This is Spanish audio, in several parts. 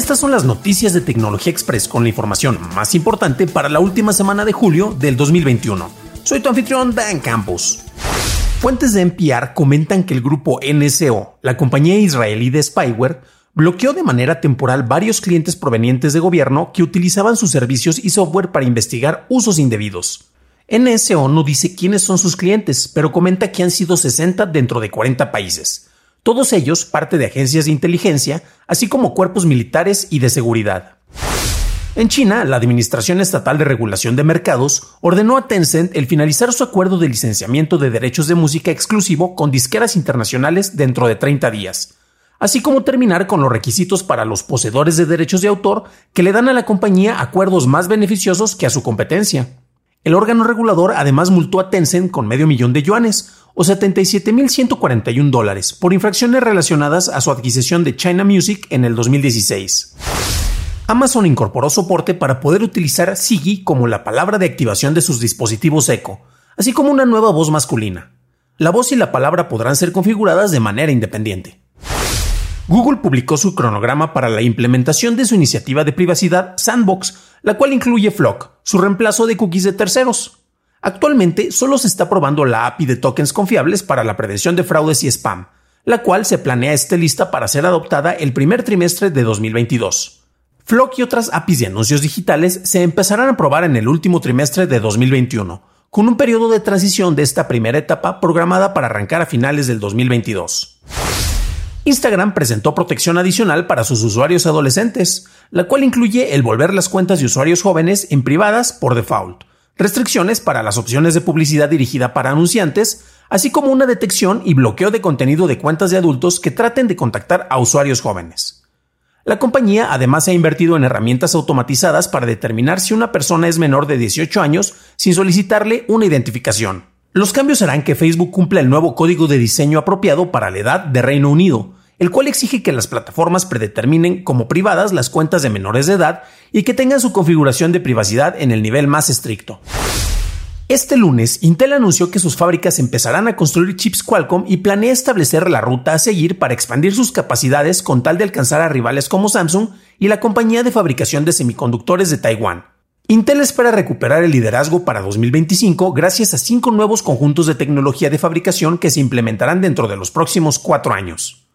Estas son las noticias de Tecnología Express con la información más importante para la última semana de julio del 2021. Soy tu anfitrión Dan Campos. Fuentes de NPR comentan que el grupo NSO, la compañía israelí de spyware, bloqueó de manera temporal varios clientes provenientes de gobierno que utilizaban sus servicios y software para investigar usos indebidos. NSO no dice quiénes son sus clientes, pero comenta que han sido 60 dentro de 40 países todos ellos parte de agencias de inteligencia, así como cuerpos militares y de seguridad. En China, la Administración Estatal de Regulación de Mercados ordenó a Tencent el finalizar su acuerdo de licenciamiento de derechos de música exclusivo con disqueras internacionales dentro de 30 días, así como terminar con los requisitos para los poseedores de derechos de autor que le dan a la compañía acuerdos más beneficiosos que a su competencia. El órgano regulador además multó a Tencent con medio millón de yuanes, o 77.141 dólares por infracciones relacionadas a su adquisición de China Music en el 2016. Amazon incorporó soporte para poder utilizar Sigi como la palabra de activación de sus dispositivos Echo, así como una nueva voz masculina. La voz y la palabra podrán ser configuradas de manera independiente. Google publicó su cronograma para la implementación de su iniciativa de privacidad Sandbox, la cual incluye Flock, su reemplazo de cookies de terceros. Actualmente solo se está probando la API de tokens confiables para la prevención de fraudes y spam, la cual se planea esté lista para ser adoptada el primer trimestre de 2022. Flock y otras APIs de anuncios digitales se empezarán a probar en el último trimestre de 2021, con un periodo de transición de esta primera etapa programada para arrancar a finales del 2022. Instagram presentó protección adicional para sus usuarios adolescentes, la cual incluye el volver las cuentas de usuarios jóvenes en privadas por default, restricciones para las opciones de publicidad dirigida para anunciantes, así como una detección y bloqueo de contenido de cuentas de adultos que traten de contactar a usuarios jóvenes. La compañía además ha invertido en herramientas automatizadas para determinar si una persona es menor de 18 años sin solicitarle una identificación. Los cambios harán que Facebook cumpla el nuevo código de diseño apropiado para la edad de Reino Unido, el cual exige que las plataformas predeterminen como privadas las cuentas de menores de edad y que tengan su configuración de privacidad en el nivel más estricto. Este lunes, Intel anunció que sus fábricas empezarán a construir chips Qualcomm y planea establecer la ruta a seguir para expandir sus capacidades con tal de alcanzar a rivales como Samsung y la compañía de fabricación de semiconductores de Taiwán. Intel espera recuperar el liderazgo para 2025 gracias a cinco nuevos conjuntos de tecnología de fabricación que se implementarán dentro de los próximos cuatro años.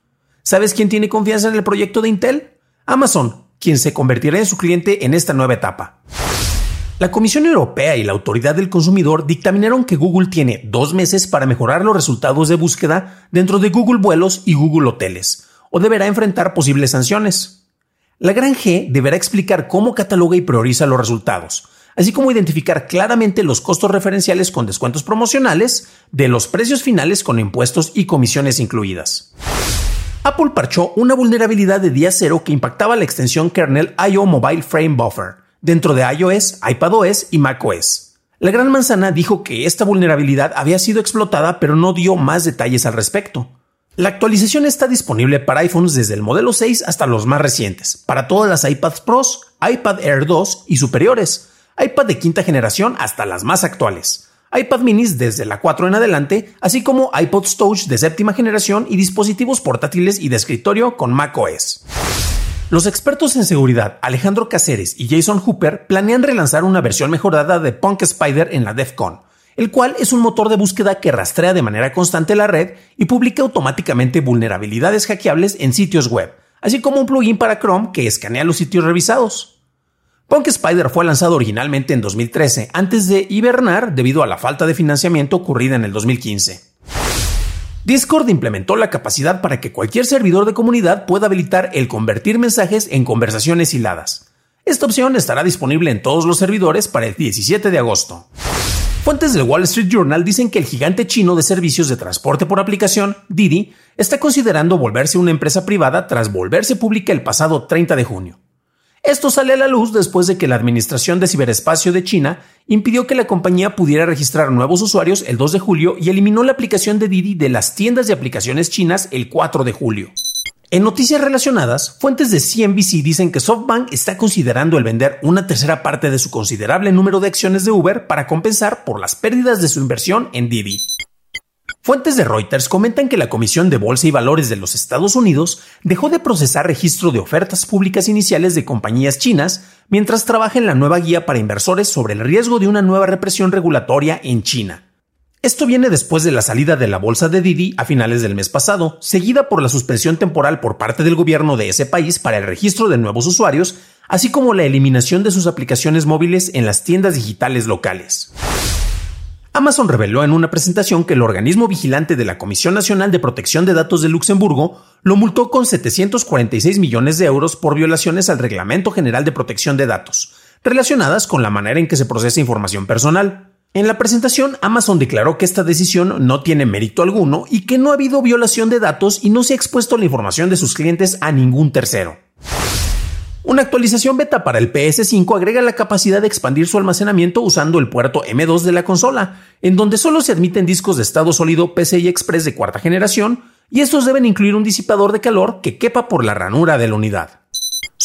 ¿Sabes quién tiene confianza en el proyecto de Intel? Amazon, quien se convertirá en su cliente en esta nueva etapa. La Comisión Europea y la Autoridad del Consumidor dictaminaron que Google tiene dos meses para mejorar los resultados de búsqueda dentro de Google Vuelos y Google Hoteles, o deberá enfrentar posibles sanciones. La Gran G deberá explicar cómo cataloga y prioriza los resultados, así como identificar claramente los costos referenciales con descuentos promocionales de los precios finales con impuestos y comisiones incluidas. Apple parchó una vulnerabilidad de día cero que impactaba la extensión kernel IO Mobile Frame Buffer dentro de iOS, iPadOS y macOS. La Gran Manzana dijo que esta vulnerabilidad había sido explotada pero no dio más detalles al respecto. La actualización está disponible para iPhones desde el modelo 6 hasta los más recientes, para todas las iPads Pros, iPad Air 2 y superiores, iPad de quinta generación hasta las más actuales. iPad minis desde la 4 en adelante, así como iPod Touch de séptima generación y dispositivos portátiles y de escritorio con macOS. Los expertos en seguridad Alejandro Caceres y Jason Hooper planean relanzar una versión mejorada de Punk Spider en la DEF CON, el cual es un motor de búsqueda que rastrea de manera constante la red y publica automáticamente vulnerabilidades hackeables en sitios web, así como un plugin para Chrome que escanea los sitios revisados. Punk Spider fue lanzado originalmente en 2013, antes de hibernar debido a la falta de financiamiento ocurrida en el 2015. Discord implementó la capacidad para que cualquier servidor de comunidad pueda habilitar el convertir mensajes en conversaciones hiladas. Esta opción estará disponible en todos los servidores para el 17 de agosto. Fuentes del Wall Street Journal dicen que el gigante chino de servicios de transporte por aplicación, Didi, está considerando volverse una empresa privada tras volverse pública el pasado 30 de junio. Esto sale a la luz después de que la Administración de Ciberespacio de China impidió que la compañía pudiera registrar nuevos usuarios el 2 de julio y eliminó la aplicación de Didi de las tiendas de aplicaciones chinas el 4 de julio. En noticias relacionadas, fuentes de CNBC dicen que SoftBank está considerando el vender una tercera parte de su considerable número de acciones de Uber para compensar por las pérdidas de su inversión en Didi. Fuentes de Reuters comentan que la Comisión de Bolsa y Valores de los Estados Unidos dejó de procesar registro de ofertas públicas iniciales de compañías chinas mientras trabaja en la nueva guía para inversores sobre el riesgo de una nueva represión regulatoria en China. Esto viene después de la salida de la bolsa de Didi a finales del mes pasado, seguida por la suspensión temporal por parte del gobierno de ese país para el registro de nuevos usuarios, así como la eliminación de sus aplicaciones móviles en las tiendas digitales locales. Amazon reveló en una presentación que el organismo vigilante de la Comisión Nacional de Protección de Datos de Luxemburgo lo multó con 746 millones de euros por violaciones al Reglamento General de Protección de Datos, relacionadas con la manera en que se procesa información personal. En la presentación, Amazon declaró que esta decisión no tiene mérito alguno y que no ha habido violación de datos y no se ha expuesto la información de sus clientes a ningún tercero. Una actualización beta para el PS5 agrega la capacidad de expandir su almacenamiento usando el puerto M2 de la consola, en donde solo se admiten discos de estado sólido PCI Express de cuarta generación, y estos deben incluir un disipador de calor que quepa por la ranura de la unidad.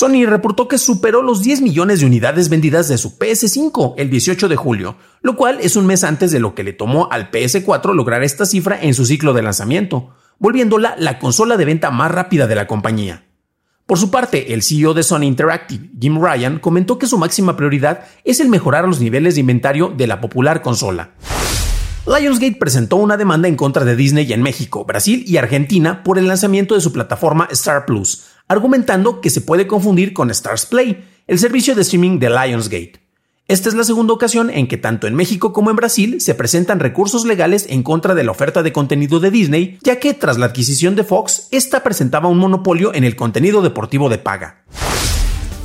Sony reportó que superó los 10 millones de unidades vendidas de su PS5 el 18 de julio, lo cual es un mes antes de lo que le tomó al PS4 lograr esta cifra en su ciclo de lanzamiento, volviéndola la consola de venta más rápida de la compañía. Por su parte, el CEO de Sony Interactive, Jim Ryan, comentó que su máxima prioridad es el mejorar los niveles de inventario de la popular consola. Lionsgate presentó una demanda en contra de Disney en México, Brasil y Argentina por el lanzamiento de su plataforma Star Plus, argumentando que se puede confundir con Stars Play, el servicio de streaming de Lionsgate. Esta es la segunda ocasión en que tanto en México como en Brasil se presentan recursos legales en contra de la oferta de contenido de Disney, ya que tras la adquisición de Fox, esta presentaba un monopolio en el contenido deportivo de paga.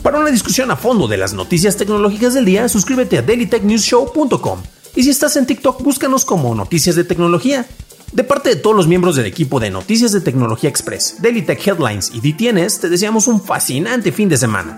Para una discusión a fondo de las noticias tecnológicas del día, suscríbete a dailytechnewsshow.com. Y si estás en TikTok, búscanos como Noticias de Tecnología. De parte de todos los miembros del equipo de Noticias de Tecnología Express, Daily Tech Headlines y DTNS, te deseamos un fascinante fin de semana.